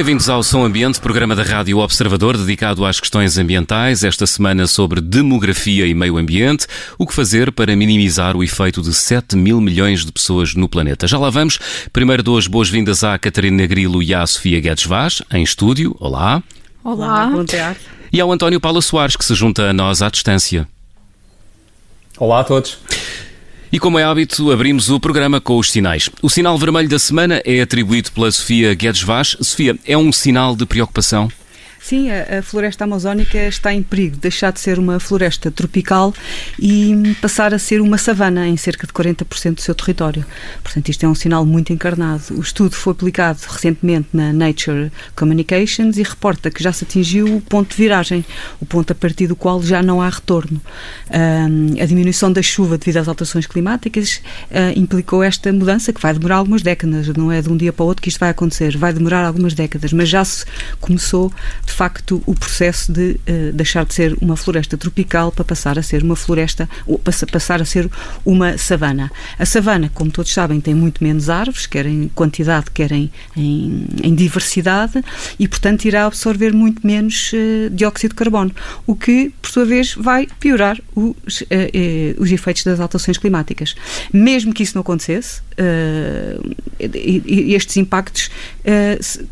Bem-vindos ao Som Ambiente, programa da Rádio Observador dedicado às questões ambientais. Esta semana sobre demografia e meio ambiente. O que fazer para minimizar o efeito de 7 mil milhões de pessoas no planeta? Já lá vamos. Primeiro dou as boas-vindas à Catarina Grilo e à Sofia Guedes Vaz, em estúdio. Olá. Olá. Bom dia. E ao António Paulo Soares, que se junta a nós à distância. Olá a todos. E como é hábito, abrimos o programa com os sinais. O sinal vermelho da semana é atribuído pela Sofia Guedes Vaz. Sofia, é um sinal de preocupação? Sim, a, a, floresta amazónica está em perigo de deixar de ser uma floresta tropical e passar a ser uma savana em cerca de 40% do seu território. Portanto, isto é um sinal muito encarnado. O estudo foi aplicado recentemente na Nature Communications e reporta que já se atingiu o ponto de viragem, o ponto a partir do qual já não há retorno. Um, a diminuição da chuva devido às alterações climáticas uh, implicou esta mudança que vai demorar algumas décadas, não é de um dia para o outro que isto vai acontecer, vai demorar algumas décadas, mas já se começou de facto o processo de uh, deixar de ser uma floresta tropical para passar a ser uma floresta, ou passar a ser uma savana. A savana, como todos sabem, tem muito menos árvores, quer em quantidade, quer em, em, em diversidade, e portanto irá absorver muito menos uh, dióxido de carbono, o que, por sua vez, vai piorar os, uh, os efeitos das alterações climáticas. Mesmo que isso não acontecesse, estes impactos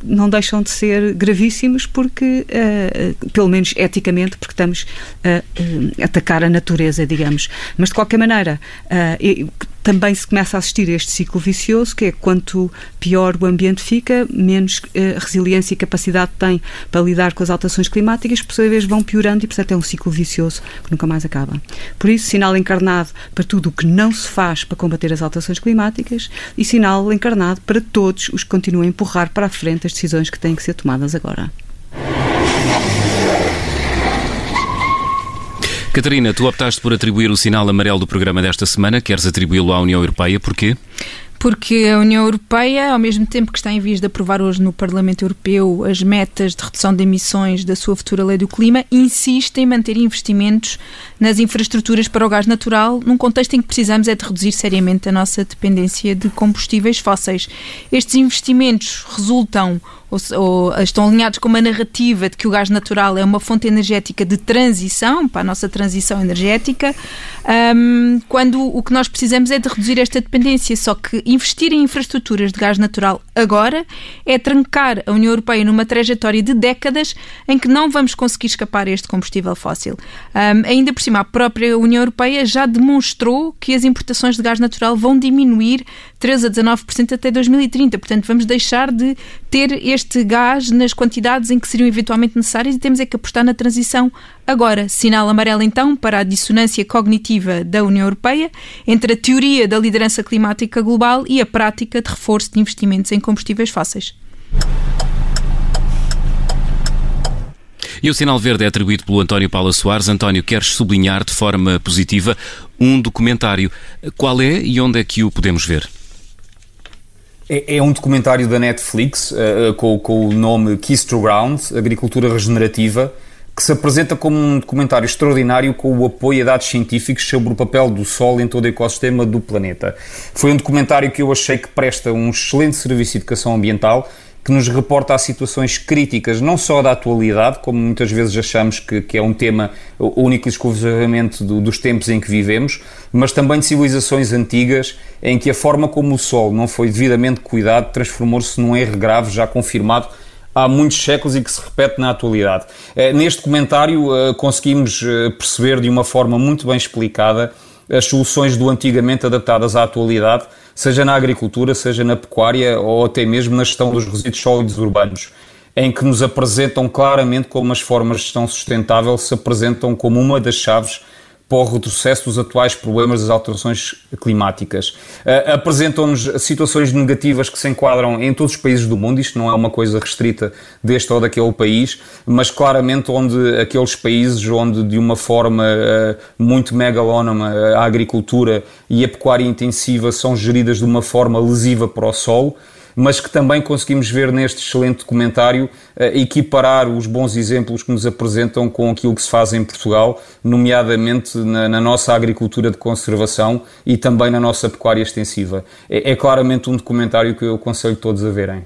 não deixam de ser gravíssimos porque uh, pelo menos eticamente, porque estamos a atacar a natureza, digamos. Mas, de qualquer maneira, também se começa a assistir a este ciclo vicioso, que é quanto pior o ambiente fica, menos resiliência e capacidade tem para lidar com as alterações climáticas, por sua vez vão piorando e, portanto, é um ciclo vicioso que nunca mais acaba. Por isso, sinal encarnado para tudo o que não se faz para combater as alterações climáticas e sinal encarnado para todos os que continuam a empurrar para a frente as decisões que têm que ser tomadas agora. Catarina, tu optaste por atribuir o sinal amarelo do programa desta semana, queres atribuí-lo à União Europeia, porquê? Porque a União Europeia, ao mesmo tempo que está em vias de aprovar hoje no Parlamento Europeu as metas de redução de emissões da sua futura lei do clima, insiste em manter investimentos nas infraestruturas para o gás natural, num contexto em que precisamos é de reduzir seriamente a nossa dependência de combustíveis fósseis. Estes investimentos resultam ou, ou, estão alinhados com uma narrativa de que o gás natural é uma fonte energética de transição, para a nossa transição energética, um, quando o que nós precisamos é de reduzir esta dependência. Só que investir em infraestruturas de gás natural agora é trancar a União Europeia numa trajetória de décadas em que não vamos conseguir escapar a este combustível fóssil. Um, ainda por cima, a própria União Europeia já demonstrou que as importações de gás natural vão diminuir 13 a 19% até 2030. Portanto, vamos deixar de ter este gás nas quantidades em que seriam eventualmente necessárias e temos é que apostar na transição agora. Sinal amarelo, então, para a dissonância cognitiva da União Europeia entre a teoria da liderança climática global e a prática de reforço de investimentos em combustíveis fósseis. E o sinal verde é atribuído pelo António Paula Soares. António, queres sublinhar de forma positiva um documentário. Qual é e onde é que o podemos ver? É, é um documentário da Netflix uh, com, com, o nome Keys to Ground, Agricultura Regenerativa, que se apresenta como um documentário extraordinário com o apoio a dados científicos sobre o papel do Sol em todo o ecossistema do planeta. Foi um documentário que eu achei que presta um excelente serviço de educação ambiental que nos reporta a situações críticas, não só da atualidade, como muitas vezes achamos que, que é um tema único e exclusivamente do, dos tempos em que vivemos, mas também de civilizações antigas em que a forma como o Sol não foi devidamente cuidado transformou-se num erro grave já confirmado há muitos séculos e que se repete na atualidade. Eh, neste comentário eh, conseguimos eh, perceber de uma forma muito bem explicada as soluções do antigamente adaptadas à atualidade seja na agricultura, seja na pecuária ou até mesmo na gestão dos resíduos sólidos urbanos, em que nos apresentam claramente como as formas de gestão sustentável se apresentam como uma das chaves para o retrocesso dos atuais problemas das alterações climáticas. Uh, Apresentam-nos situações negativas que se enquadram em todos os países do mundo, isto não é uma coisa restrita deste ou daquele país, mas claramente onde aqueles países onde de uma forma uh, muito megalónoma a agricultura e a pecuária intensiva são geridas de uma forma lesiva para o solo, mas que também conseguimos ver neste excelente documentário eh, equiparar os bons exemplos que nos apresentam com aquilo que se faz em Portugal, nomeadamente na, na nossa agricultura de conservação e também na nossa pecuária extensiva. É, é claramente um documentário que eu aconselho todos a verem.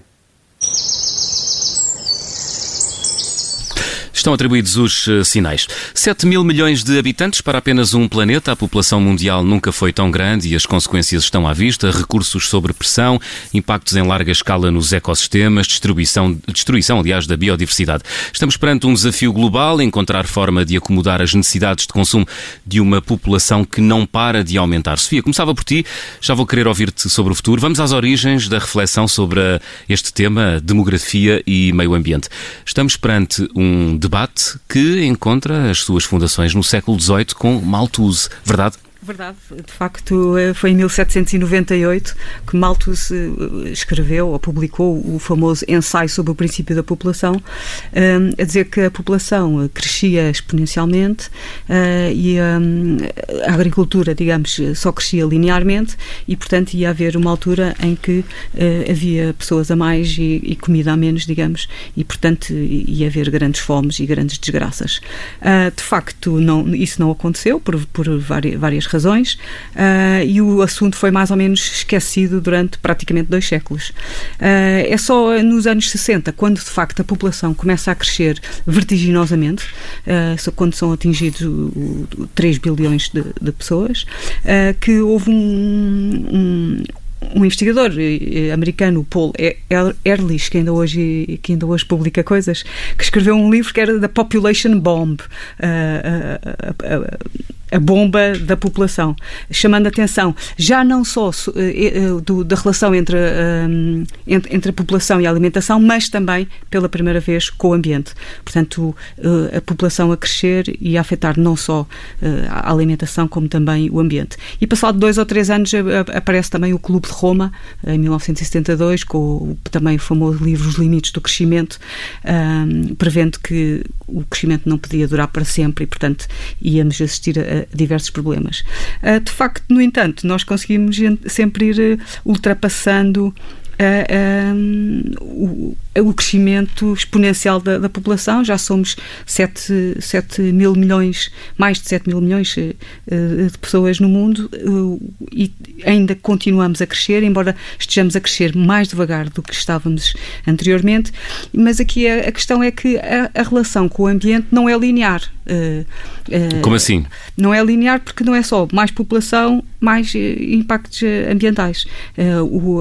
Estão atribuídos os uh, sinais. 7 mil milhões de habitantes para apenas um planeta. A população mundial nunca foi tão grande e as consequências estão à vista. Recursos sobre pressão, impactos em larga escala nos ecossistemas, destruição, destruição, aliás, da biodiversidade. Estamos perante um desafio global, encontrar forma de acomodar as necessidades de consumo de uma população que não para de aumentar. Sofia, começava por ti. Já vou querer ouvir-te sobre o futuro. Vamos às origens da reflexão sobre este tema, demografia e meio ambiente. Estamos perante um debate debate que encontra as suas fundações no século XVIII com Malthus, verdade? Verdade, de facto eh, foi em 1798 que Malthus eh, escreveu ou publicou o famoso ensaio sobre o princípio da população, eh, a dizer que a população crescia exponencialmente e a agricultura, digamos, só crescia linearmente e, portanto, ia haver uma altura em que havia pessoas a mais e comida a menos, digamos, e, portanto, ia haver grandes fomes e grandes desgraças. De facto, não, isso não aconteceu por, por várias razões, uh, e o assunto foi mais ou menos esquecido durante praticamente dois séculos. Uh, é só nos anos 60, quando de facto a população começa a crescer vertiginosamente, uh, quando são atingidos 3 bilhões de, de pessoas, que houve um, um um investigador americano, Paul Ehrlich, que ainda hoje, que ainda hoje publica coisas, que escreveu um livro que era The Population Bomb. Uh, uh, uh, a bomba da população, chamando a atenção já não só uh, do, da relação entre, uh, entre, entre, a população e a alimentação, mas também pela primeira vez com o ambiente. Portanto, uh, a população a crescer e a afetar não só a alimentação, como também o ambiente. E passado dois ou três anos aparece também o Clube de Roma, em 1972, com também o famoso livro Os Limites do Crescimento, prevendo que o crescimento não podia durar para sempre e, portanto, íamos assistir a diversos problemas. Ah, de facto, no entanto, nós conseguimos sempre ir eh, ultrapassando o, o, crescimento exponencial da, da, população. Já somos 7, 7 mil milhões, mais de 7 mil milhões uh, de pessoas no mundo uh, e ainda continuamos a crescer, embora estejamos a crescer mais devagar do que estávamos anteriormente. Mas aqui a, a questão é que a, a, relação com o ambiente não é linear. Como assim? Não é linear porque não é só mais população, mais impactos ambientais.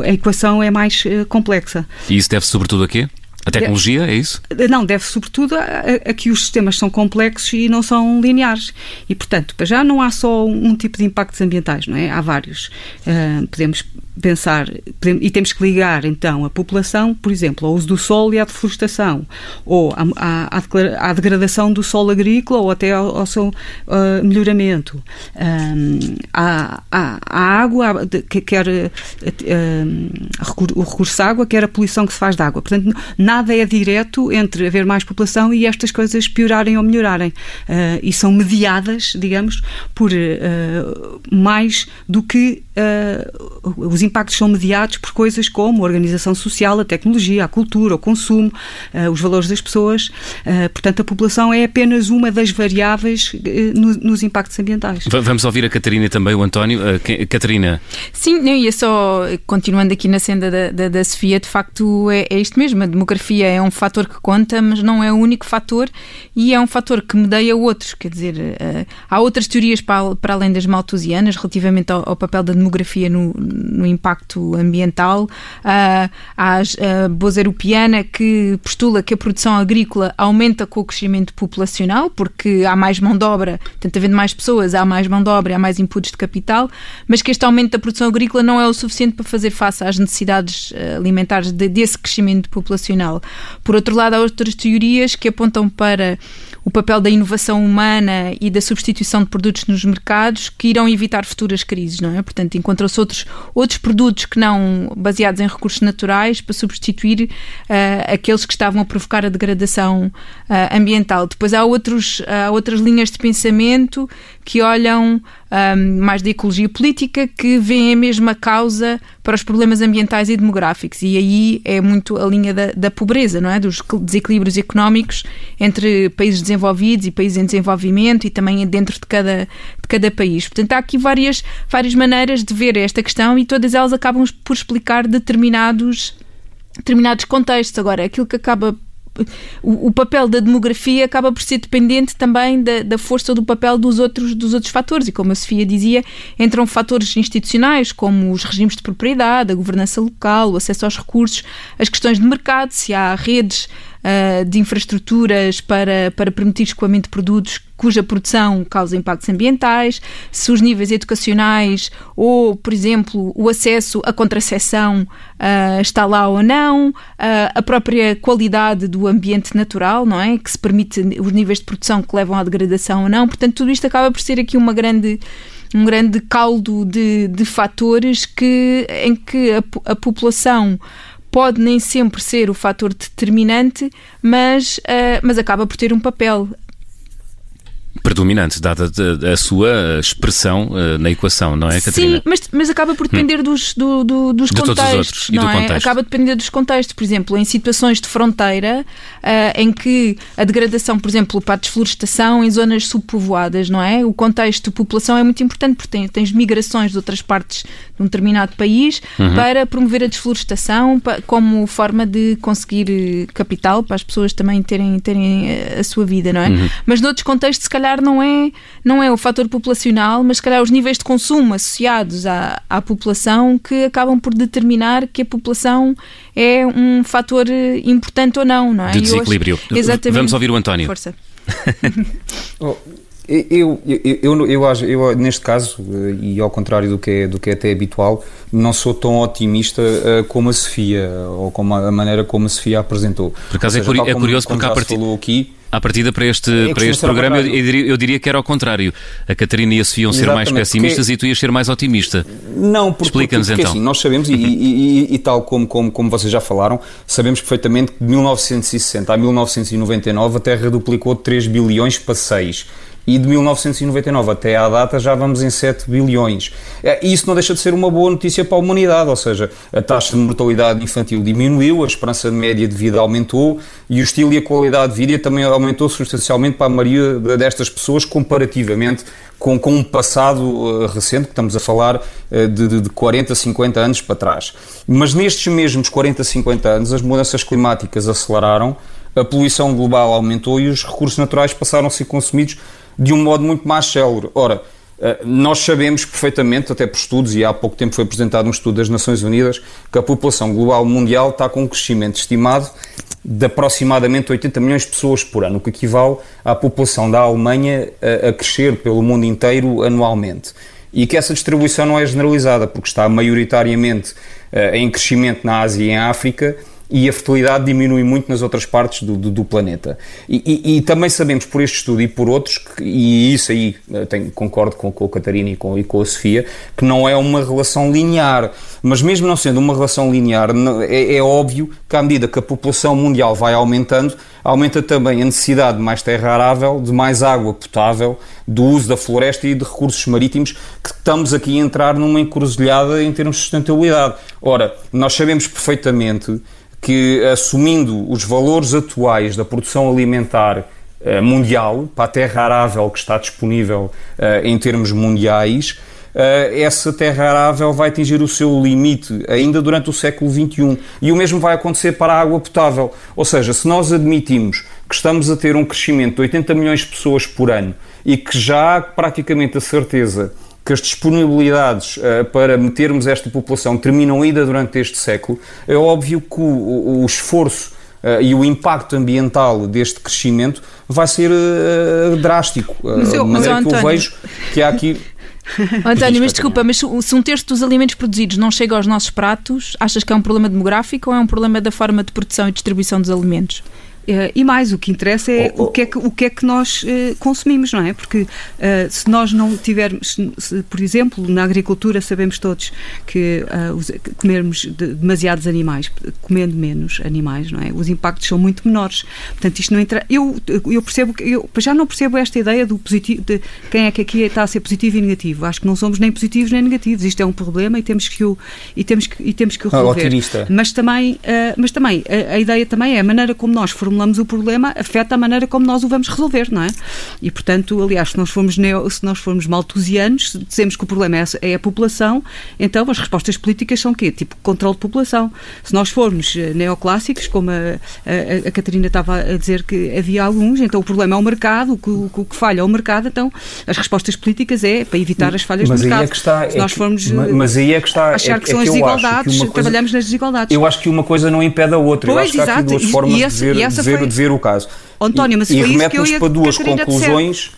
a equação é mais mais uh, complexa. E isso deve sobretudo a quê? A tecnologia, é isso? Não, deve sobretudo a, a, que os sistemas são complexos e não são lineares. E, portanto, já não há só um tipo de impactos ambientais, não é? Há vários. Uh, podemos pensar, e temos que ligar então a população, por exemplo, ao uso do solo e à deflorestação, ou à, à, à degradação do solo agrícola ou até ao, ao seu uh, melhoramento, um, à, à, à, água, que quer uh, o recurso à água, quer a poluição que se faz da água. Portanto, nada é direto entre haver mais população e estas coisas piorarem ou melhorarem. Uh, e são mediadas, digamos, por mais do que os impactos são mediados por coisas como a organização social, a tecnologia, a cultura, o consumo, uh, os valores das pessoas. Uh, portanto, a população é apenas uma das variáveis uh, no, nos impactos ambientais. Vamos ouvir a Catarina e também o António. Catarina. Sim, eu ia só, continuando aqui na senda da, da, da Sofia, de facto é, é isto mesmo. A demografia é um fator que conta, mas não é o único fator e é um fator que medeia outros. Quer dizer, há outras teorias para, para além das maltusianas relativamente ao, ao papel da demografia no, no impacto ambiental. Uh, há a Boza Europeana que postula que a produção agrícola aumenta com o crescimento populacional, porque há mais mão de obra, portanto, havendo mais pessoas, há mais mão de obra, há mais inputs de capital, mas que este aumento da produção agrícola não é o suficiente para fazer face às necessidades ah, alimentares de, desse crescimento populacional. Por outro lado, há outras teorias que apontam para o papel da inovação humana e da substituição de produtos nos mercados que irão evitar futuras crises, não é? Portanto, encontram-se outros, outros produtos que não baseados em recursos naturais para substituir uh, aqueles que estavam a provocar a degradação uh, ambiental. Depois há, outros, há outras linhas de pensamento que olham um, mais da ecologia política, que veem a mesma causa para os problemas ambientais e demográficos. E aí é muito a linha da, da pobreza, não é? Dos desequilíbrios económicos entre países desenvolvidos e países em desenvolvimento e também dentro de cada, de cada país. Portanto, há aqui várias, várias maneiras de ver esta questão e todas elas acabam por explicar determinados, determinados contextos. Agora, aquilo que acaba o, o, papel da demografia acaba por ser dependente também da, da, força do papel dos outros, dos outros fatores. E como a Sofia dizia, entram fatores institucionais, como os regimes de propriedade, a governança local, o acesso aos recursos, as questões de mercado, se há redes uh, de infraestruturas para, para permitir escoamento de produtos cuja produção causa impactos ambientais, se os níveis educacionais ou, por exemplo, o acesso à contracepção uh, está lá ou não, uh, a própria qualidade do ambiente natural, não é? Que se permite os níveis de produção que levam à degradação ou não. Portanto, tudo isto acaba por ser aqui uma grande um grande caldo de, de fatores que, em que a, a população pode nem sempre ser o fator determinante, mas, uh, mas acaba por ter um papel predominante, dada a, sua expressão uh, na equação, não é, Catarina? Sim, mas, mas acaba por depender hum. dos, do, do, dos de contextos. não é? Contexto. Acaba a depender dos contextos. Por exemplo, em situações de fronteira, uh, em que a degradação, por exemplo, para a desflorestação em zonas subpovoadas, não é? O contexto de população é muito importante, porque tens migrações de outras partes de um determinado país uhum. para promover a desflorestação para, como forma de conseguir eh, capital para as pessoas também terem, terem a sua vida, não é? Uhum. Mas noutros contextos, se calhar, calhar não é, não é o fator populacional, mas se calhar os níveis de consumo associados à, à população que acabam por determinar que a população é um fator importante ou não, não é? De desequilíbrio. Acho, exatamente. Vamos ouvir o António. Força. oh. Eu, eu, eu, eu, eu, neste caso, e ao contrário do que, é, do que é até habitual, não sou tão otimista uh, como a Sofia, ou como a, maneira como a Sofia apresentou. Por acaso é, seja, é, curioso porque a partir... falou aqui, à partida para este, é para este programa, eu diria, eu diria, que era ao contrário. A Catarina e a Sofia iam ser mais pessimistas porque... e tu ias ser mais otimista. Não, porque, Explica-nos porque, então. Assim, nós sabemos, e, e, e, e, tal como, como, como vocês já falaram, sabemos perfeitamente que de 1960 a 1999 a Terra duplicou de 3 bilhões para 6 e de 1999 até à data já vamos em 7 bilhões. É, e isso não deixa de ser uma boa notícia para a humanidade, ou seja, a taxa de mortalidade infantil diminuiu, a esperança média de vida aumentou e o estilo e a qualidade de vida também aumentou substancialmente para a maioria destas pessoas comparativamente com, com um passado uh, recente, que estamos a falar uh, de, de 40, 50 anos para trás. Mas nestes mesmos 40, 50 anos as mudanças climáticas aceleraram, a poluição global aumentou e os recursos naturais passaram a ser consumidos de um modo muito mais célere. Ora, eh, nós sabemos perfeitamente, até por estudos, e há pouco tempo foi apresentado um estudo das Nações Unidas, que a população global mundial está com um crescimento estimado de aproximadamente 80 milhões de pessoas por ano, o que equivale à população da Alemanha a, a crescer pelo mundo inteiro anualmente. E que essa distribuição não é generalizada, porque está maioritariamente uh, em crescimento na Ásia e em África, e a fertilidade diminui muito nas outras partes do, do, do planeta. E, e, e, também sabemos por este estudo e por outros, que, e isso aí eh, tenho, concordo com, com a Catarina e com, e com a Sofia, que não é uma relação linear. Mas mesmo não sendo uma relação linear, é, é óbvio que à medida que a população mundial vai aumentando, aumenta também a necessidade de mais terra arável, de mais água potável, do uso da floresta e de recursos marítimos, que estamos aqui a entrar numa encruzilhada em termos de sustentabilidade. Ora, nós sabemos perfeitamente que, assumindo os valores atuais da produção alimentar uh, mundial, para a terra arável que está disponível uh, em termos mundiais, uh, essa terra arável vai atingir o seu limite ainda durante o século XXI. E o mesmo vai acontecer para a água potável. Ou seja, se nós admitimos que estamos a ter um crescimento de 80 milhões de pessoas por ano e que já há praticamente a certeza que as disponibilidades uh, para metermos esta população terminam ainda durante este século, é óbvio que o, o esforço uh, e o impacto ambiental deste crescimento vai ser uh, drástico. Mas eu, mas, que eu vejo que há aqui. António, mas desculpa, mas se um terço dos alimentos produzidos não chega aos nossos pratos, achas que é um problema demográfico ou é um problema da forma de produção e distribuição dos alimentos? Uh, e mais, o que interessa é oh, oh. O, que é que, o que é que nós uh, consumimos, não é? Porque uh, se nós não tivermos, se, por exemplo, na agricultura sabemos todos que os, comermos de, demasiados animais, comendo menos animais, não é? Os impactos são muito menores. Portanto, isto não entra. Eu, eu percebo que eu já não percebo esta ideia do positivo, de quem é que aqui está a ser positivo e negativo. Acho que não somos nem positivos nem negativos. Isto é um problema e temos que o, e temos que, e temos que o ah, resolver. Ah, mas também, mas também a, a ideia também é a maneira como nós formulamos formulamos o problema afeta a maneira como nós o vamos resolver, não é? E, portanto, aliás, se nós formos, neo, se nós formos maltusianos, dizemos que o problema é, é a população, então as respostas políticas são o quê? Tipo, controle de população. Se nós formos eh, neoclássicos, como a, a, a Catarina estava a dizer que havia alguns, então o problema é o mercado, o que, o que falha é o mercado, então as respostas políticas é para evitar as falhas mas do mercado. É que está, se nós formos mas, mas aí é que está, achar é, que são é as desigualdades, coisa, trabalhamos nas desigualdades. Eu acho que uma coisa não impede a outra. Pois, eu acho que há aqui duas formas e, esse, de ver, de ver, foi... de ver o caso. António, mas e, foi e remete-nos para duas conclusões.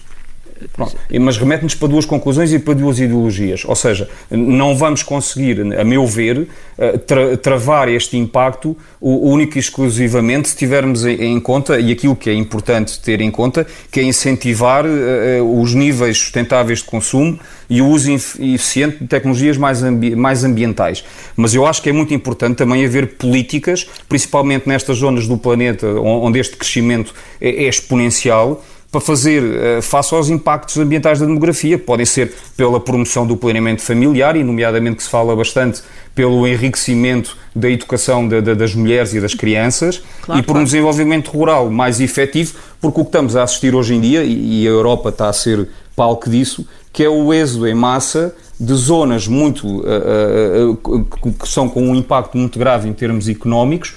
Pronto, mas remete-nos para duas conclusões e para duas ideologias. Ou seja, não vamos conseguir, a meu ver, eh, tra travar este impacto único e exclusivamente se tivermos em conta, e aquilo que é importante ter em conta, que é incentivar uh, os níveis sustentáveis de consumo e o uso eficiente de tecnologias mais, ambi mais ambientais. Mas eu acho que é muito importante também haver políticas, principalmente nestas zonas do planeta onde este crescimento é, é exponencial, para fazer uh, face aos impactos ambientais da demografia, podem ser pela promoção do planeamento familiar, e nomeadamente que se fala bastante pelo enriquecimento da educação de, de, das mulheres e das crianças, claro, e por claro. um desenvolvimento rural mais efetivo, porque o que estamos a assistir hoje em dia, e a Europa está a ser palco disso, que é o êxodo em massa de zonas muito uh, uh, que são com um impacto muito grave em termos económicos,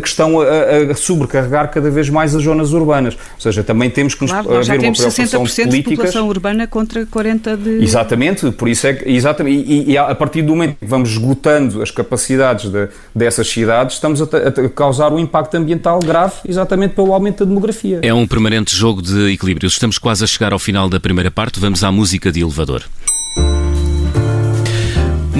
que estão a, a, sobrecarregar cada vez mais as zonas urbanas. Ou seja, também temos que nos claro, haver uma preocupação de políticas. de população urbana contra 40 de... Exatamente, por isso é que, exatamente, e, e a partir do momento que vamos esgotando as capacidades de, dessas cidades, estamos a, a, causar um impacto ambiental grave exatamente pelo aumento da demografia. É um permanente jogo de equilíbrios. Estamos quase a chegar ao final da primeira parte, vamos à música de elevador.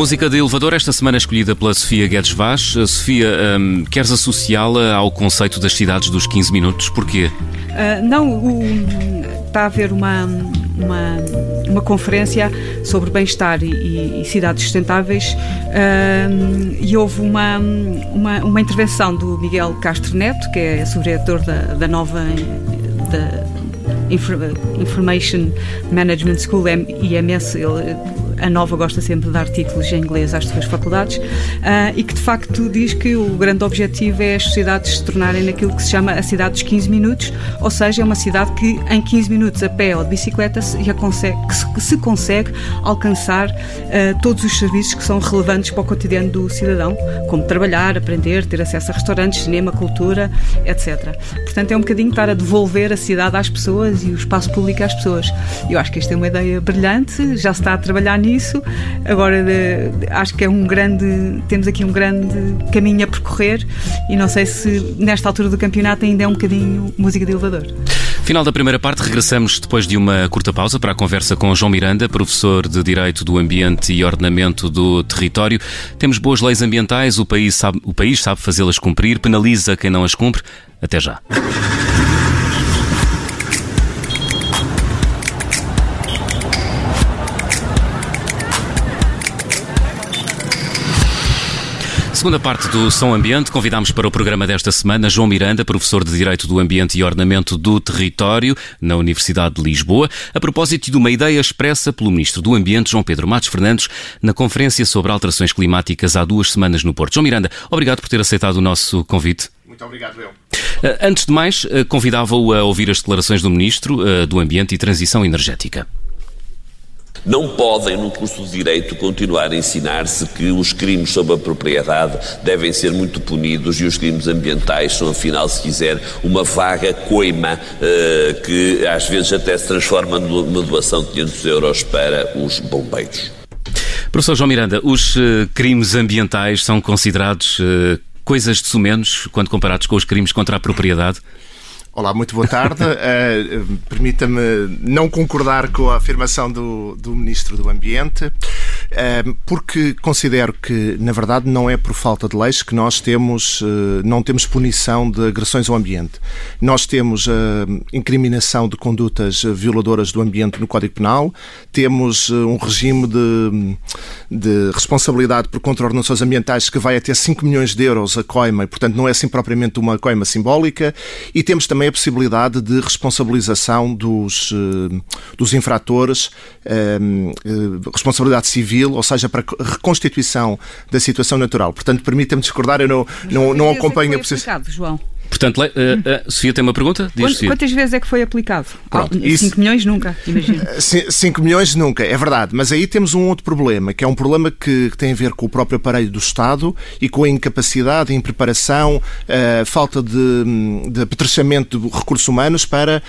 Música de elevador, esta semana escolhida pela Sofia Guedes Vaz. Sofia, um, queres associá-la ao conceito das cidades dos 15 minutos? Porquê? Uh, não, o, está a haver uma, uma, uma conferência sobre bem-estar e, e, cidades sustentáveis uh, e houve uma, uma, uma, intervenção do Miguel Castro Neto, que é subdiretor da, da nova da Information Management School, IMS, ele a Nova gosta sempre de dar títulos em inglês às suas faculdades, uh, e que de facto diz que o grande objetivo é as sociedades se tornarem naquilo que se chama a cidade dos 15 minutos, ou seja, é uma cidade que em 15 minutos a pé ou de bicicleta se, consegue, que se consegue alcançar uh, todos os serviços que são relevantes para o cotidiano do cidadão, como trabalhar, aprender, ter acesso a restaurantes, cinema, cultura, etc. Portanto, é um bocadinho estar a devolver a cidade às pessoas e o espaço público às pessoas. Eu acho que esta é uma ideia brilhante, já se está a trabalhar nisso nisso. Agora acho que é um grande, temos aqui um grande caminho a percorrer e não sei se nesta altura do campeonato ainda é um bocadinho música de elevador. Final da primeira parte, regressamos depois de uma curta pausa para a conversa com João Miranda, professor de Direito do Ambiente e Ordenamento do Território. Temos boas leis ambientais, o país sabe, o país sabe fazê-las cumprir, penaliza quem não as cumpre. Até já. Segunda parte do Som Ambiente, convidamos para o programa desta semana João Miranda, professor de Direito do Ambiente e Ordenamento do Território na Universidade de Lisboa, a propósito de uma ideia expressa pelo Ministro do Ambiente, João Pedro Matos Fernandes, na Conferência sobre Alterações Climáticas há duas semanas no Porto. João Miranda, obrigado por ter aceitado o nosso convite. Muito obrigado, eu. Eh, antes de mais, eh, convidava-o a ouvir as declarações do Ministro eh, do Ambiente e Transição Energética. Não podem, no curso de Direito, continuar a ensinar-se que os crimes sobre a propriedade devem ser muito punidos e os crimes ambientais são, afinal, se quiser, uma vaga coima eh, que às vezes até se transforma numa doação de 500 euros para os bombeiros. Professor João Miranda, os uh, crimes ambientais são considerados uh, coisas de sumenos quando comparados com os crimes contra a propriedade? Olá, muito boa tarde. Uh, Permita-me não concordar com a afirmação do, do Ministro do Ambiente, porque considero que, na verdade, não é por falta de leis que nós temos, uh, não temos punição de agressões ao ambiente. Nós temos a incriminação de condutas violadoras do ambiente no Código Penal, temos um regime de, de responsabilidade por contraordenações ambientais que vai até 5 milhões de euros a coima, e, portanto, não é assim propriamente uma coima simbólica, e temos também a possibilidade de responsabilização dos, eh, dos infratores, eh, eh, responsabilidade civil, ou seja, para a reconstituição da situação natural. Portanto, permita-me discordar, eu não, não, não acompanho a posição. João? Portanto, uh, uh, Sofia tem uma pergunta? Diz, Quantas, quantas vezes é que foi aplicado? Pronto, 5 isso... milhões nunca, imagino. 5 milhões nunca, é verdade. Mas aí temos um outro problema, que é um problema que, que tem a ver com o próprio aparelho do Estado e com a incapacidade, impreparação, uh, falta de, de apetrechamento de recursos humanos para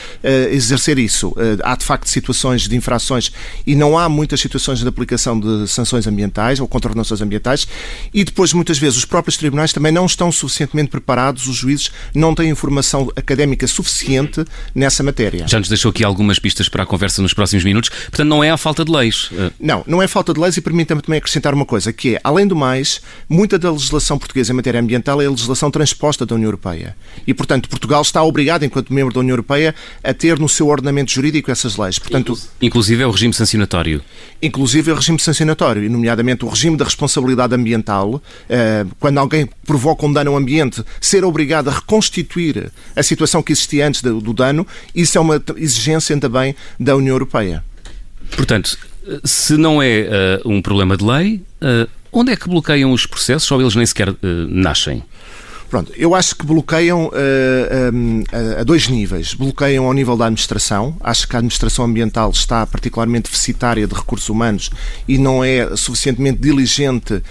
exercer isso. há, de facto, situações de infrações e não há muitas situações de aplicação de sanções ambientais ou contraordenações ambientais e depois, muitas vezes, os próprios tribunais também não estão suficientemente preparados, os juízes não tem informação académica suficiente nessa matéria. Já nos deixou aqui algumas pistas para a conversa nos próximos minutos. Portanto, não é a falta de leis. Não, não é falta de leis e permita-me também acrescentar uma coisa, que é, além do mais, muita da legislação portuguesa em matéria ambiental é a legislação transposta da União Europeia. E, portanto, Portugal está obrigado, enquanto membro da União Europeia, a ter no seu ordenamento jurídico essas leis. Portanto, inclusive é o regime sancionatório. Inclusive o regime sancionatório, nomeadamente o regime da responsabilidade ambiental, eh, quando alguém provoca um dano ao ambiente, ser obrigado a reconstituir a situação que existia antes do, do dano, isso é uma exigência também da União Europeia. Portanto, se não é uh, um problema de lei, uh, onde é que bloqueiam os processos ou eles nem sequer uh, nascem? Pronto, eu acho que bloqueiam uh, um, a, dois níveis. Bloqueiam ao nível da administração. Acho que a administração ambiental está particularmente deficitária de recursos humanos e não é suficientemente diligente uh,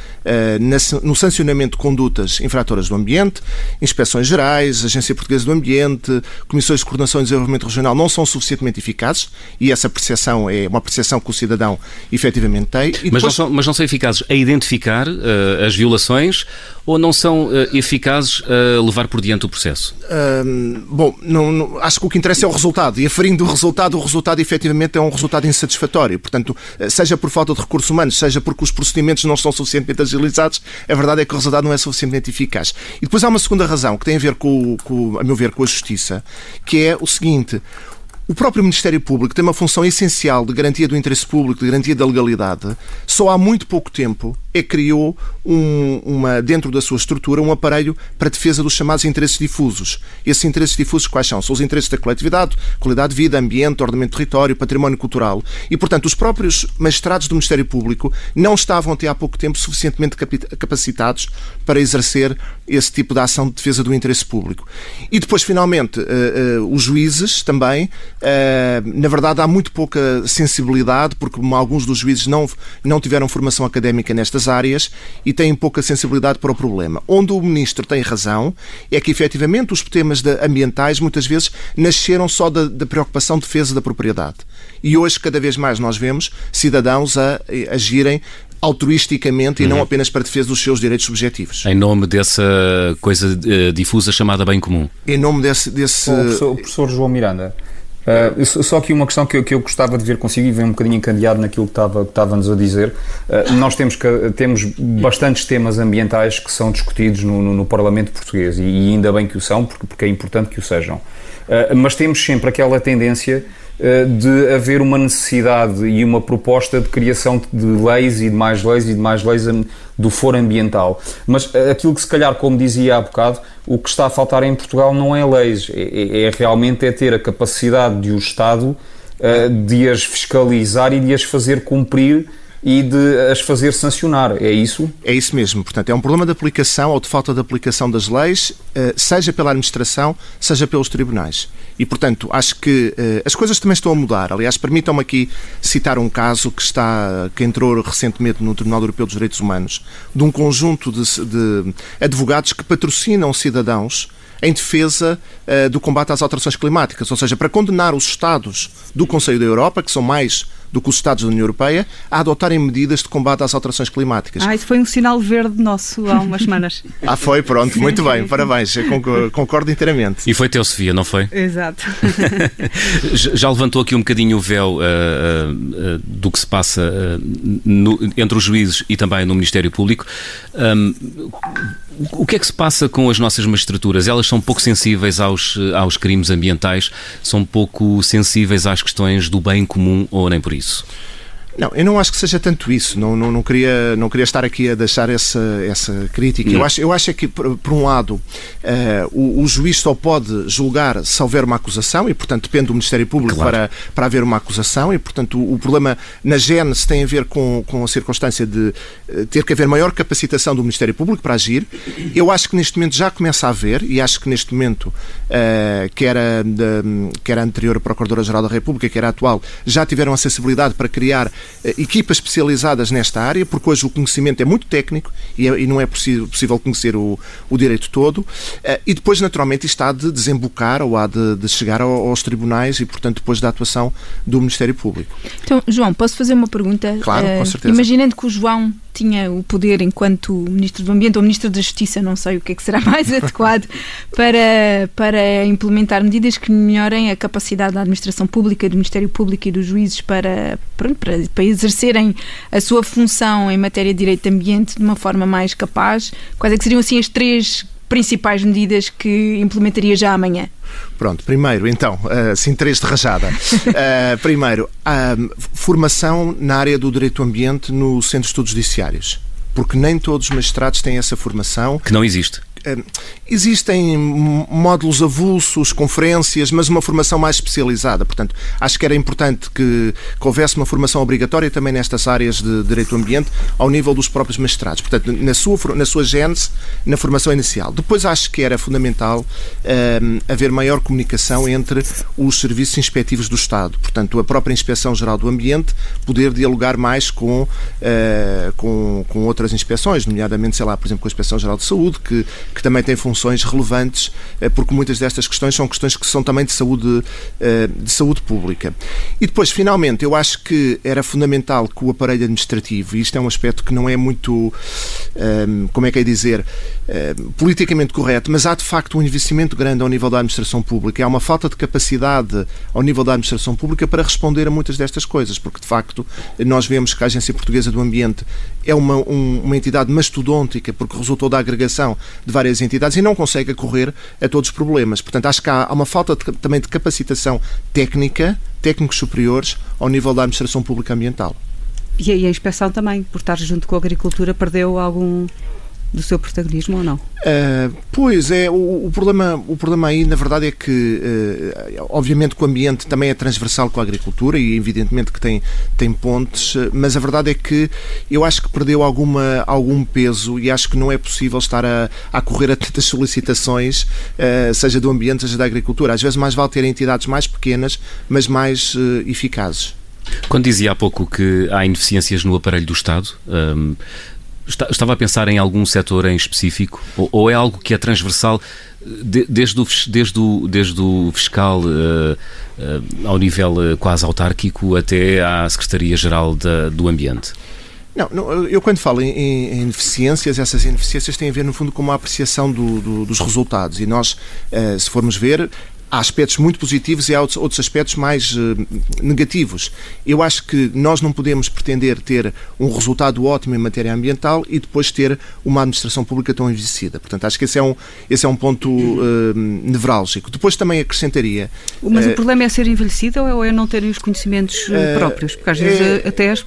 na, no sancionamento de condutas infratoras do ambiente. Inspeções gerais, Agência Portuguesa do Ambiente, Comissões de Coordenação e Desenvolvimento Regional não são suficientemente eficazes e essa percepção é uma percepção que o cidadão efetivamente tem. Depois... mas, não são, mas não são eficazes a identificar uh, as violações ou não são eficazes a levar por diante o processo? bom, não, não, acho que o que interessa é o resultado. E aferindo o resultado, o resultado efetivamente é um resultado insatisfatório. Portanto, eh, seja por falta de recursos humanos, seja porque os procedimentos não são suficientemente agilizados, a verdade é que o resultado não é suficientemente eficaz. E depois há uma segunda razão que tem a ver com, com a meu ver, com a justiça, que é o seguinte. O próprio Ministério Público tem uma função essencial de garantia do interesse público, de garantia da legalidade. Só há muito pouco tempo é criou um, uma, dentro da sua estrutura um aparelho para defesa dos chamados interesses difusos. Esses interesses difusos quais são? São os interesses da coletividade, qualidade de vida, ambiente, ordenamento de território, património cultural. E, portanto, os próprios magistrados do Ministério Público não estavam até há pouco tempo suficientemente capacitados para exercer esse tipo de ação de defesa do interesse público. E depois, finalmente, uh, uh, os juízes também, uh, na verdade, há muito pouca sensibilidade, porque alguns dos juízes não, não tiveram formação académica nestas áreas e têm pouca sensibilidade para o problema. Onde o Ministro tem razão é que, efetivamente, os temas ambientais muitas vezes nasceram só da, da preocupação de defesa da propriedade. E hoje, cada vez mais, nós vemos cidadãos a agirem altruisticamente uhum. e não uhum. apenas para defesa dos seus direitos subjetivos. Em nome dessa coisa uh, difusa chamada bem comum. Em nome desse. desse... O, professor, o professor João Miranda. Uh, só aqui uma questão que eu, que eu gostava de ver consigo e vem um bocadinho encandeado naquilo que, estava, que estava-nos a dizer. Uh, nós temos, que, temos bastantes temas ambientais que são discutidos no, no, no Parlamento português e, e, ainda bem que o são, porque, porque é importante que o sejam. Uh, mas temos sempre aquela tendência de haver uma necessidade e uma proposta de criação de leis e de mais leis e de mais leis do foro ambiental. Mas aquilo que se calhar, como dizia há bocado, o que está a faltar em Portugal não é leis, é, é, é realmente é ter a capacidade de o Estado uh, de as fiscalizar e de as fazer cumprir e de as fazer sancionar. É isso? É isso mesmo. Portanto, é um problema de aplicação ou de falta de aplicação das leis, eh, seja pela administração, seja pelos tribunais. E, portanto, acho que uh, as coisas também estão a mudar. Aliás, permitam-me aqui citar um caso que está que entrou recentemente no Tribunal Europeu dos Direitos Humanos, de um conjunto de, de advogados que patrocinam cidadãos em defesa uh, do combate às alterações climáticas, ou seja, para condenar os Estados do Conselho da Europa, que são mais do que os Estados da União Europeia a adotarem medidas de combate às alterações climáticas. Ah, isso foi um sinal verde nosso há umas semanas. ah, foi? Pronto, muito bem, parabéns, concordo inteiramente. E foi teu, Sofia, não foi? Exato. Já levantou aqui um bocadinho o véu uh, uh, do que se passa uh, no, entre os juízes e também no Ministério Público. Um, o que é que se passa com as nossas magistraturas? Elas são pouco sensíveis aos, aos crimes ambientais, são pouco sensíveis às questões do bem comum ou nem por isso? isso. Não, eu não acho que seja tanto isso. Não, não, não, queria, não queria estar aqui a deixar essa, essa crítica. Eu acho, eu acho é que, por, por um lado, uh, o, o, juiz só pode julgar se houver uma acusação e, portanto, depende do Ministério Público claro. para, para haver uma acusação. E, portanto, o, o, problema na gênese tem a ver com, com a circunstância de uh, ter que haver maior capacitação do Ministério Público para agir. Eu acho que neste momento já começa a haver, e acho que neste momento, uh, quer, a, de, quer a anterior Procuradora-Geral da República, quer a atual, já tiveram a sensibilidade para criar eh, equipas especializadas nesta área, porque hoje o conhecimento é muito técnico e, é, e não é possível conhecer o, o direito todo. Eh, e depois, naturalmente, isto há de desembocar ou há de, de chegar aos tribunais e, portanto, depois da atuação do Ministério Público. Então, João, posso fazer uma pergunta? Claro, com eh, certeza. Imaginando que o João tinha o poder enquanto Ministro do Ambiente ou Ministro da Justiça, não sei o que é que será mais adequado, para, para implementar medidas que melhorem a capacidade da administração pública, do Ministério Público e dos juízes para, para, para exercerem a sua função em matéria de direito de ambiente de uma forma mais capaz. Quais é que seriam assim as três principais medidas que implementaria já amanhã? Pronto, primeiro, então, assim, três de rajada. Uh, primeiro, a formação na área do direito do ambiente no Centro de Estudos Judiciários. Porque nem todos os magistrados têm essa formação. Que não existe. Hum, existem módulos avulsos, conferências, mas uma formação mais especializada. Portanto, acho que era importante que, que houvesse uma formação obrigatória também nestas áreas de direito do ambiente ao nível dos próprios magistrados. Portanto, na sua, na sua gênese, na formação inicial. Depois acho que era fundamental um, haver maior comunicação entre os serviços inspectivos do Estado. Portanto, a própria Inspeção-Geral do Ambiente poder dialogar mais com, uh, com, com outras inspeções, nomeadamente, sei lá, por exemplo, com a Inspeção-Geral de Saúde, que que também tem funções relevantes, eh, porque muitas destas questões são questões que são também de saúde, eh, de saúde pública. E depois, finalmente, eu acho que era fundamental que o aparelho administrativo, e isto é um aspecto que não é muito, ehm, como é que é dizer, ehm, politicamente correto, mas há de facto um investimento grande ao nível da administração pública. Há uma falta de capacidade ao nível da administração pública para responder a muitas destas coisas, porque de facto nós vemos que a Agência Portuguesa do Ambiente é uma, uma entidade mastodôntica, porque resultou da agregação de várias entidades e não consegue acorrer a todos os problemas. Portanto, acho que há, uma falta de, também de capacitação técnica, técnicos superiores, ao nível da administração pública ambiental. E a inspeção também, por estar junto com a agricultura, perdeu algum do seu protagonismo ou não? Uh, pois é, o, o, problema, o problema aí, na verdade, é que, uh, obviamente, que o ambiente também é transversal com a agricultura e, evidentemente, que tem, tem pontes, mas a verdade é que eu acho que perdeu alguma, algum peso e acho que não é possível estar a, a correr a tantas solicitações, uh, seja do ambiente, seja da agricultura. Às vezes, mais vale ter entidades mais pequenas, mas mais eficazes. Quando dizia há pouco que há ineficiências no aparelho do Estado, um, Estava a pensar em algum setor em específico? Ou, ou é algo que é transversal desde o, desde o, desde o fiscal uh, uh, ao nível uh, quase autárquico até à Secretaria-Geral do Ambiente? Não, não, eu quando falo em, em, ineficiências, essas ineficiências têm a ver, no fundo, com a apreciação do, do, dos resultados. E nós, se formos ver, há aspectos muito positivos e há outros aspectos mais uh, negativos. Eu acho que nós não podemos pretender ter um resultado ótimo em matéria ambiental e depois ter uma administração pública tão envelhecida. Portanto, acho que esse é um, esse é um ponto uh, nevrálgico. Depois também acrescentaria. Mas uh, o problema é ser envelhecida ou é não terem os conhecimentos próprios? Porque às vezes até as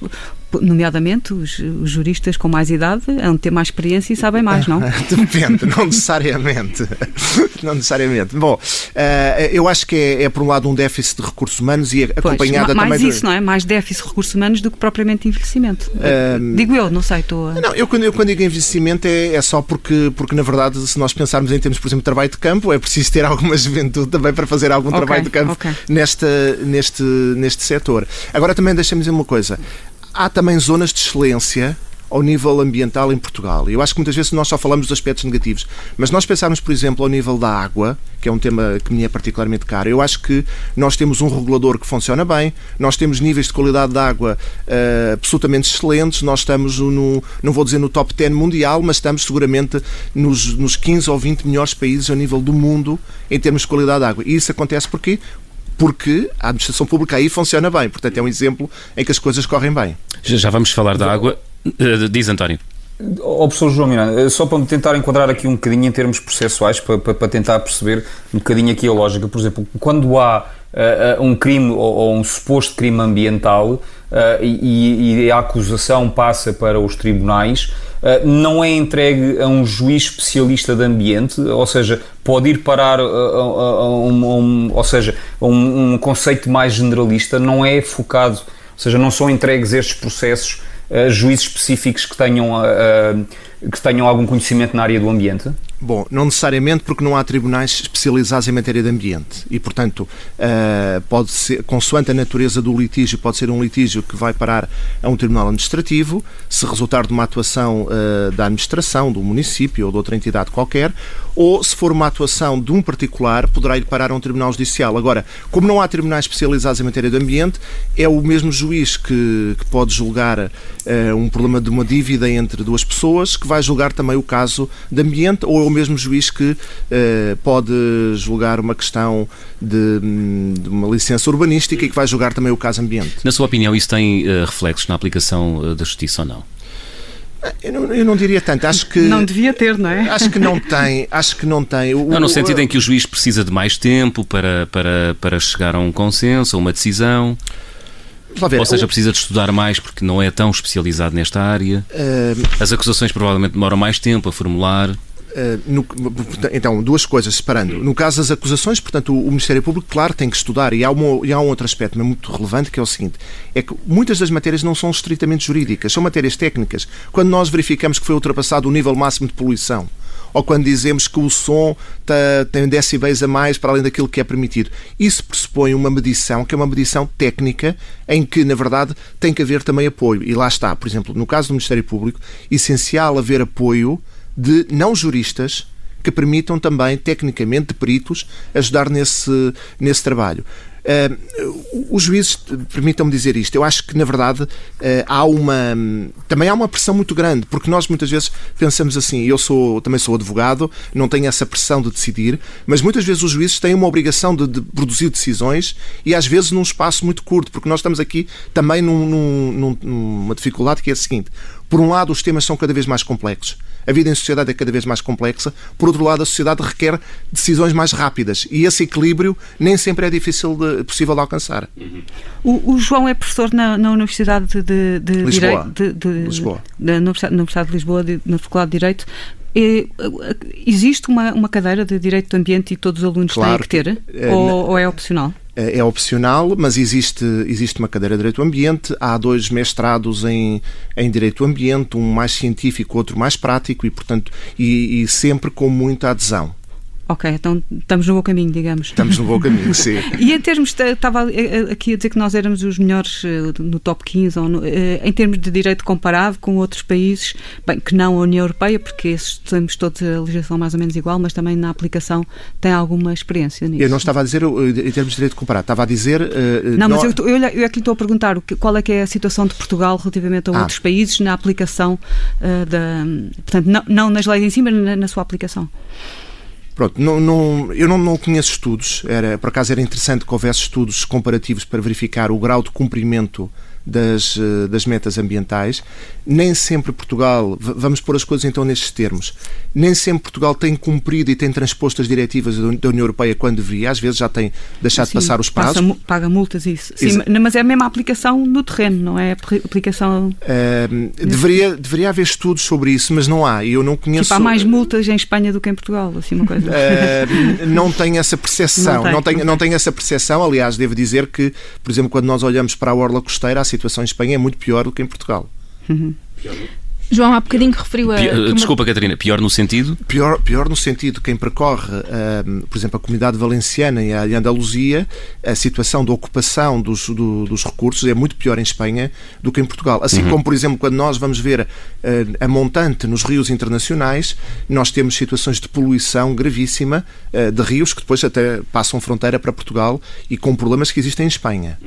nomeadamente os, os, juristas com mais idade, hão de ter mais experiência e sabem mais, não? Depende, não necessariamente. não necessariamente. Bom, uh, eu acho que é, é, por um lado, um déficit de recursos humanos e acompanhada pois, mais também. Mais isso, de... não é? Mais déficit de recursos humanos do que propriamente envelhecimento. Uh, digo eu, não sei, estou. A... Não, eu quando, eu quando digo envelhecimento é, é só porque, porque, na verdade, se nós pensarmos em termos, por exemplo, de trabalho de campo, é preciso ter alguma juventude também para fazer algum okay, trabalho de campo okay. nesta, neste, neste setor. Agora também dizer uma coisa. Há também zonas de excelência ao nível ambiental em Portugal. Eu acho que muitas vezes nós só falamos dos aspectos negativos, mas nós pensarmos, por exemplo, ao nível da água, que é um tema que me é particularmente caro, eu acho que nós temos um regulador que funciona bem, nós temos níveis de qualidade de água uh, absolutamente excelentes, nós estamos no, não vou dizer no top 10 mundial, mas estamos seguramente nos, nos 15 ou 20 melhores países ao nível do mundo em termos de qualidade de água. E isso acontece porquê? Porque a administração pública aí funciona bem. Portanto, é um exemplo em que as coisas correm bem. Já vamos falar da água. Uh, diz António. Ó, oh, professor João Miranda, eh, só para tentar enquadrar aqui um bocadinho em termos processuais, para, para, para tentar perceber um bocadinho aqui a lógica. Por exemplo, quando há uh, um crime ou, ou, um suposto crime ambiental uh, e, e, a acusação passa para os tribunais, uh, não é entregue a um juiz especialista de ambiente, ou seja, pode ir parar a, a, a, um, um, ou seja, um, um conceito mais generalista, não é focado, ou seja, não são entregues estes processos uh, juízes específicos que tenham, uh, que tenham algum conhecimento na área do ambiente? Bom, não necessariamente porque não há tribunais especializados em matéria de ambiente. E, portanto, uh, pode ser, consoante a natureza do litígio, pode ser um litígio que vai parar a um tribunal administrativo, se resultar de uma atuação uh, da administração, do município ou de outra entidade qualquer, ou se for uma atuação de um particular, poderá ir parar a um tribunal judicial. Agora, como não há tribunais especializados em matéria de ambiente, é o mesmo juiz que, que pode julgar uh, um problema de uma dívida entre duas pessoas, que vai julgar também o caso de ambiente, ou é o mesmo juiz que uh, pode julgar uma questão de, de, uma licença urbanística e que vai julgar também o caso ambiente. Na sua opinião, isso tem uh, reflexos na aplicação da justiça ou não? Eu não, eu não, diria tanto, acho que. Não devia ter, não é? Acho que não tem, acho que não tem. O, não, no sentido em que o juiz precisa de mais tempo para, para, para chegar a um consenso, a uma decisão. Ver, Ou seja, precisa de estudar mais porque não é tão especializado nesta área. As acusações provavelmente demoram mais tempo a formular. Uh, no, então, duas coisas separando. No caso das acusações, portanto, o, o, Ministério Público, claro, tem que estudar. E há, uma, e há um outro aspecto muito relevante que é o seguinte: é que muitas das matérias não são estritamente jurídicas, são matérias técnicas. Quando nós verificamos que foi ultrapassado o nível máximo de poluição, ou quando dizemos que o som tem decibéis a mais para além daquilo que é permitido. Isso pressupõe uma medição que é uma medição técnica em que, na verdade, tem que haver também apoio. E lá está, por exemplo, no caso do Ministério Público, essencial haver apoio de não juristas que permitam também, tecnicamente, de peritos, ajudar nesse, nesse trabalho. Uh, os juízes, permitam-me dizer isto, eu acho que na verdade uh, há uma também há uma pressão muito grande, porque nós muitas vezes pensamos assim, eu sou também sou advogado, não tenho essa pressão de decidir, mas muitas vezes os juízes têm uma obrigação de, de produzir decisões e às vezes num espaço muito curto, porque nós estamos aqui também num, num, numa dificuldade que é a seguinte: por um lado, os temas são cada vez mais complexos a vida em sociedade é cada vez mais complexa. Por outro lado, a sociedade requer decisões mais rápidas e esse equilíbrio nem sempre é difícil de, possível de alcançar. Uhum. O, o, João é professor na, na Universidade de, de, Lisboa. Direito, de, de, Lisboa. Na Universidade de Lisboa, na Faculdade de Direito. É, existe uma, uma cadeira de Direito do Ambiente e todos os alunos claro têm que ter? É, ou, ou é opcional? É, é opcional, mas existe, existe uma cadeira de Direito do Ambiente. Há dois mestrados em, em Direito do Ambiente, um mais científico, outro mais prático, e, portanto, e, e sempre com muita adesão. Ok, então estamos no bom caminho, digamos. Estamos no bom caminho, sim. e em termos, estava aqui a dizer que nós éramos os melhores eh, no top 15, ou no, eh, em termos de direito comparado com outros países, bem, que não a União Europeia, porque esses temos todos a legislação mais ou menos igual, mas também na aplicação tem alguma experiência nisso. Eu não estava a dizer em termos de direito comparado, estava a dizer... Uh, não, mas eu, eu, eu aqui estou a perguntar qual é que é a situação de Portugal relativamente a ah. outros países na aplicação uh, da... Portanto, não, não nas leis em si, mas na, na sua aplicação. Pronto, não, não, eu não, não conheço estudos, era, por acaso era interessante que houvesse estudos comparativos para verificar o grau de cumprimento das, eh, das metas ambientais. Nem sempre Portugal, vamos pôr as coisas então nestes termos, nem sempre Portugal tem cumprido e tem transposto as diretivas da União Europeia quando deveria, às vezes já tem deixado Sim, de passar os prazos. Passa, paga multas isso. Sim, mas é a mesma aplicação no terreno, não é aplicação... Uh, deveria, deveria haver estudos sobre isso, mas não há. Eu não conheço... Tipo, há mais multas em Espanha do que em Portugal, assim uma coisa. Uh, não tenho essa percepção. Não, tem, não, tenho, não, não tenho essa percepção. Aliás, devo dizer que, por exemplo, quando nós olhamos para a Orla Costeira, a situação em Espanha é muito pior do que em Portugal. Uhum. João, há bocadinho referiu a. Pior, desculpa, Catarina, pior no sentido? Pior, pior no sentido, quem percorre, por exemplo, a comunidade valenciana e a Andaluzia, a situação da ocupação dos, do, dos recursos é muito pior em Espanha do que em Portugal. Assim uhum. como, por exemplo, quando nós vamos ver a montante nos rios internacionais, nós temos situações de poluição gravíssima de rios que depois até passam fronteira para Portugal e com problemas que existem em Espanha.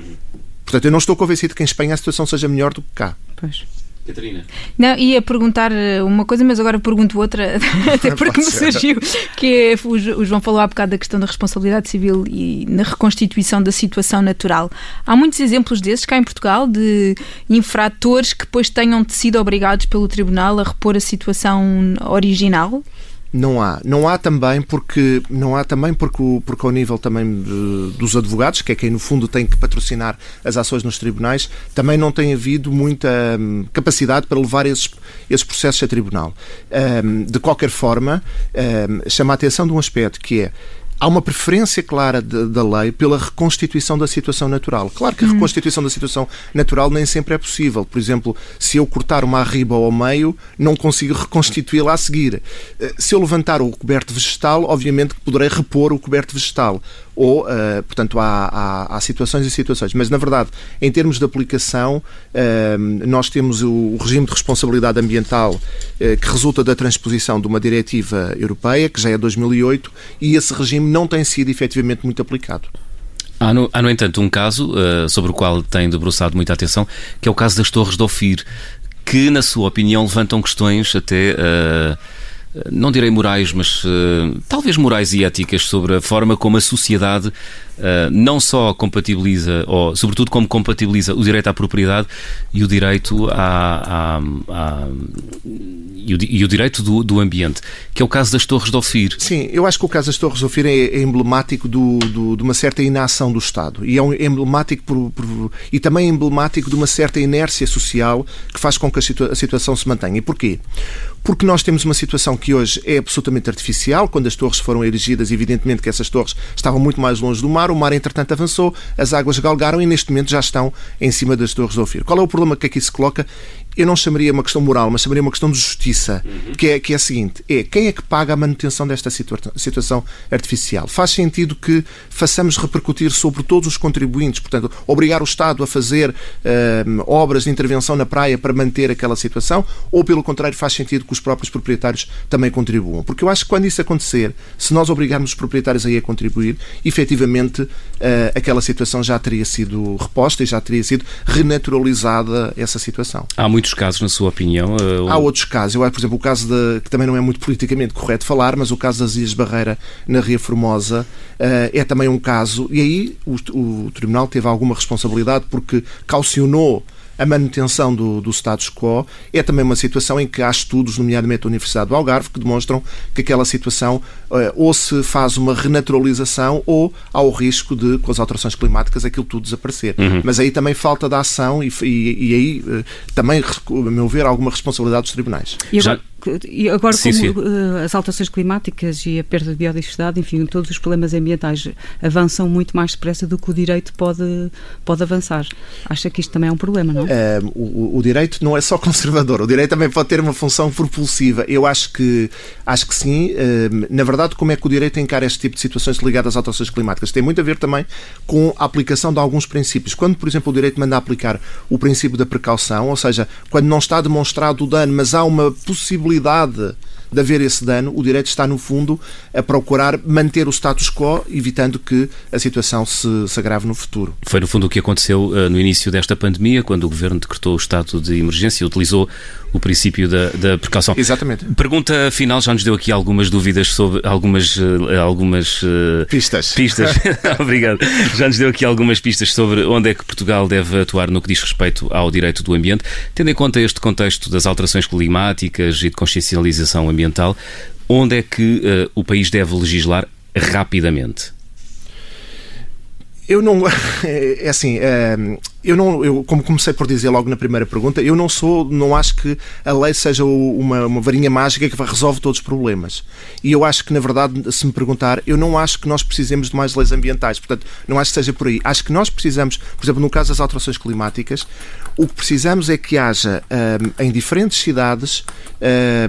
Portanto, eu não estou convencido que em Espanha a situação seja melhor do que cá. Pois. Catarina. Não, ia perguntar eh, uma coisa, mas agora pergunto outra, até porque me surgiu, que é, o João falou há bocado da questão da responsabilidade civil e na reconstituição da situação natural. Há muitos exemplos desses cá em Portugal, de infratores que depois tenham sido obrigados pelo Tribunal a repor a situação original? Não há. Não há também porque não há também porque, porque ao nível também dos advogados, que é quem no fundo tem que patrocinar as ações nos tribunais, também não tem havido muita hum, capacidade para levar esses, esses processos a tribunal. Um, de qualquer forma, um, chama a atenção de um aspecto que é há uma preferência clara de, da lei pela reconstituição da situação natural. Claro que a hum. reconstituição da situação natural nem sempre é possível. Por exemplo, se eu cortar uma arriba ao meio, não consigo reconstituí-la a seguir. Eh, se eu levantar o coberto vegetal, obviamente que poderei repor o coberto vegetal ou, uh, portanto, há, há, há, situações e situações. Mas, na verdade, em termos de aplicação, uh, nós temos o, o, regime de responsabilidade ambiental uh, que resulta da transposição de uma diretiva europeia, que já é 2008, e esse regime não tem sido efetivamente muito aplicado. Há no, há, no entanto, um caso sobre o qual tem debruçado muita atenção, que é o caso das Torres de Ofir, que, na sua opinião, levantam questões até não direi morais, mas uh, talvez morais e éticas sobre a forma como a sociedade uh, não só compatibiliza, ou sobretudo como compatibiliza o direito à propriedade e o direito à, à, à e, o, e o, direito do, do, ambiente, que é o caso das Torres de Ofir. Sim, eu acho que o caso das Torres de Ofir é, é emblemático do, do, de uma certa inação do Estado e é um, emblemático por, por, e também emblemático de uma certa inércia social que faz com que a, situa a situação se mantenha. E porquê? Porque nós temos uma situação que hoje é absolutamente artificial. Quando as torres foram erigidas, evidentemente que essas torres estavam muito mais longe do mar. O mar, entretanto, avançou, as águas galgaram e neste momento já estão em cima das torres de Ofir. Qual é o problema que aqui se coloca? Eu não chamaria uma questão moral, mas chamaria uma questão de justiça, uhum. que, é, que é a seguinte: é quem é que paga a manutenção desta situa situação artificial? Faz sentido que façamos repercutir sobre todos os contribuintes, portanto, obrigar o Estado a fazer uh, obras de intervenção na praia para manter aquela situação, ou pelo contrário, faz sentido que os próprios proprietários também contribuam? Porque eu acho que quando isso acontecer, se nós obrigarmos os proprietários aí a contribuir, efetivamente uh, aquela situação já teria sido reposta e já teria sido renaturalizada essa situação. Há muitos casos, na sua opinião? Uh, Há outros casos. Eu, por exemplo, o caso de, que também não é muito politicamente correto falar, mas o caso das Ilhas Barreira na Ria Formosa uh, é também um caso. E aí o, o Tribunal teve alguma responsabilidade porque caucionou a manutenção do, do status quo é também uma situação em que há estudos, nomeadamente da Universidade do Algarve, que demonstram que aquela situação uh, ou se faz uma renaturalização ou há o risco de, com as alterações climáticas, aquilo tudo desaparecer. Uhum. Mas aí também falta da ação e, e, e aí uh, também, a meu ver, alguma responsabilidade dos tribunais. Já e agora sim, como sim. Uh, as alterações climáticas e a perda de biodiversidade, enfim, todos os problemas ambientais avançam muito mais depressa do que o direito pode, pode avançar. Acha que isto também é um problema, não? Uh, o, o, direito não é só conservador, o direito também pode ter uma função propulsiva. Eu acho que, acho que sim. Uh, na verdade, como é que o direito encara este tipo de situações ligadas às alterações climáticas? Tem muito a ver também com a aplicação de alguns princípios. Quando, por exemplo, o direito manda aplicar o princípio da precaução, ou seja, quando não está demonstrado o dano, mas há uma possibilidade responsabilidade de haver esse dano, o direito está, no fundo, a procurar manter o status quo, evitando que a situação se, se agrave no futuro. Foi, no fundo, o que aconteceu uh, no início desta pandemia, quando o Governo decretou o estado de emergência e utilizou o princípio da, da, precaução. Exatamente. Pergunta final, já nos deu aqui algumas dúvidas sobre algumas, uh, algumas uh, pistas. Pistas. Obrigado. Já nos deu aqui algumas pistas sobre onde é que Portugal deve atuar no que diz respeito ao direito do ambiente. Tendo em conta este contexto das alterações climáticas e de consciencialização ambiental, onde é que uh, o país deve legislar rapidamente? Eu não. É assim. Eu não. Eu, como comecei por dizer logo na primeira pergunta, eu não sou. Não acho que a lei seja uma, uma varinha mágica que resolve todos os problemas. E eu acho que, na verdade, se me perguntar, eu não acho que nós precisemos de mais leis ambientais. Portanto, não acho que seja por aí. Acho que nós precisamos, por exemplo, no caso das alterações climáticas, o que precisamos é que haja um, em diferentes cidades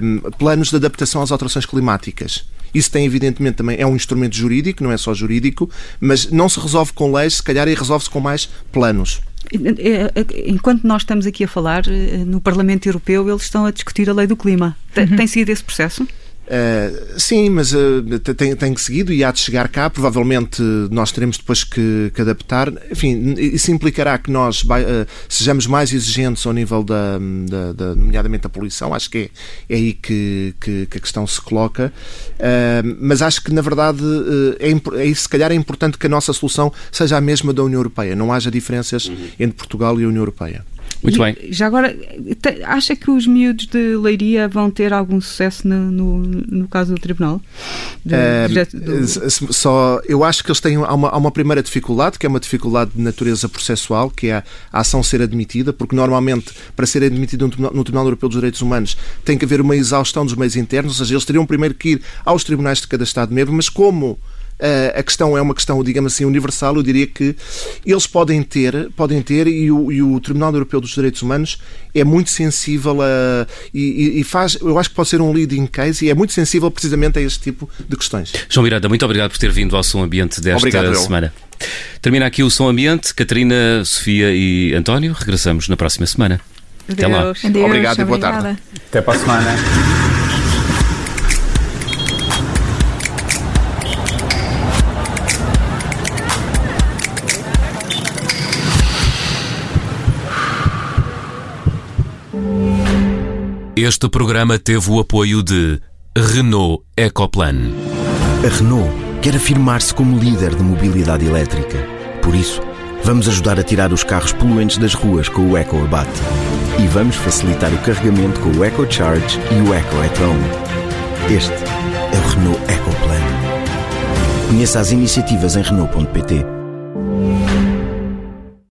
um, planos de adaptação às alterações climáticas. Isso tem, evidentemente, também é um instrumento jurídico, não é só jurídico, mas não se resolve com leis, se calhar, e resolve-se com mais planos. Enquanto nós estamos aqui a falar, eh, no Parlamento Europeu, eles estão a discutir a lei do clima. Uhum. Tem sido esse processo? Uh, sim, mas uh, tem, tem seguido e há de chegar cá. Provavelmente nós teremos depois que, que adaptar. Enfim, isso implicará que nós uh, sejamos mais exigentes ao nível da, da, da, nomeadamente da poluição. Acho que é, é aí que, que, que, a questão se coloca. mas acho que, na verdade, é, é, se calhar é importante que a nossa solução seja a mesma da União Europeia. Não haja diferenças uhum. entre Portugal e a União Europeia. Muito e, bem. Já agora, acha que os miúdos de Leiria vão ter algum sucesso no, no, no caso do Tribunal? De, é, do... Só, eu acho que eles têm há uma, há uma primeira dificuldade, que é uma dificuldade de natureza processual, que é a, a ação ser admitida, porque normalmente, para ser admitido no, no Tribunal Europeu dos Direitos Humanos, tem que haver uma exaustão dos meios internos, ou seja, eles teriam primeiro que ir aos tribunais de cada Estado-membro, mas como a questão é uma questão, digamos assim, universal. Eu diria que eles podem ter, podem ter e o, e o Tribunal Europeu dos Direitos Humanos é muito sensível a. E, e, faz, eu acho que pode ser um leading case e é muito sensível precisamente a este tipo de questões. João Miranda, muito obrigado por ter vindo ao Som Ambiente desta obrigado, semana. Termina aqui o Som Ambiente. Catarina, Sofia e António, regressamos na próxima semana. Adeus. Até lá. Adeus, obrigado e boa tarde. Até para a semana. Este programa teve o apoio de Renault Ecoplan. A Renault quer afirmar-se como líder de mobilidade elétrica. Por isso, vamos ajudar a tirar os carros poluentes das ruas com o EcoAbate. E vamos facilitar o carregamento com o EcoCharge e o EcoEtron. Este é o Renault Ecoplan. Conheça as iniciativas em Renault.pt.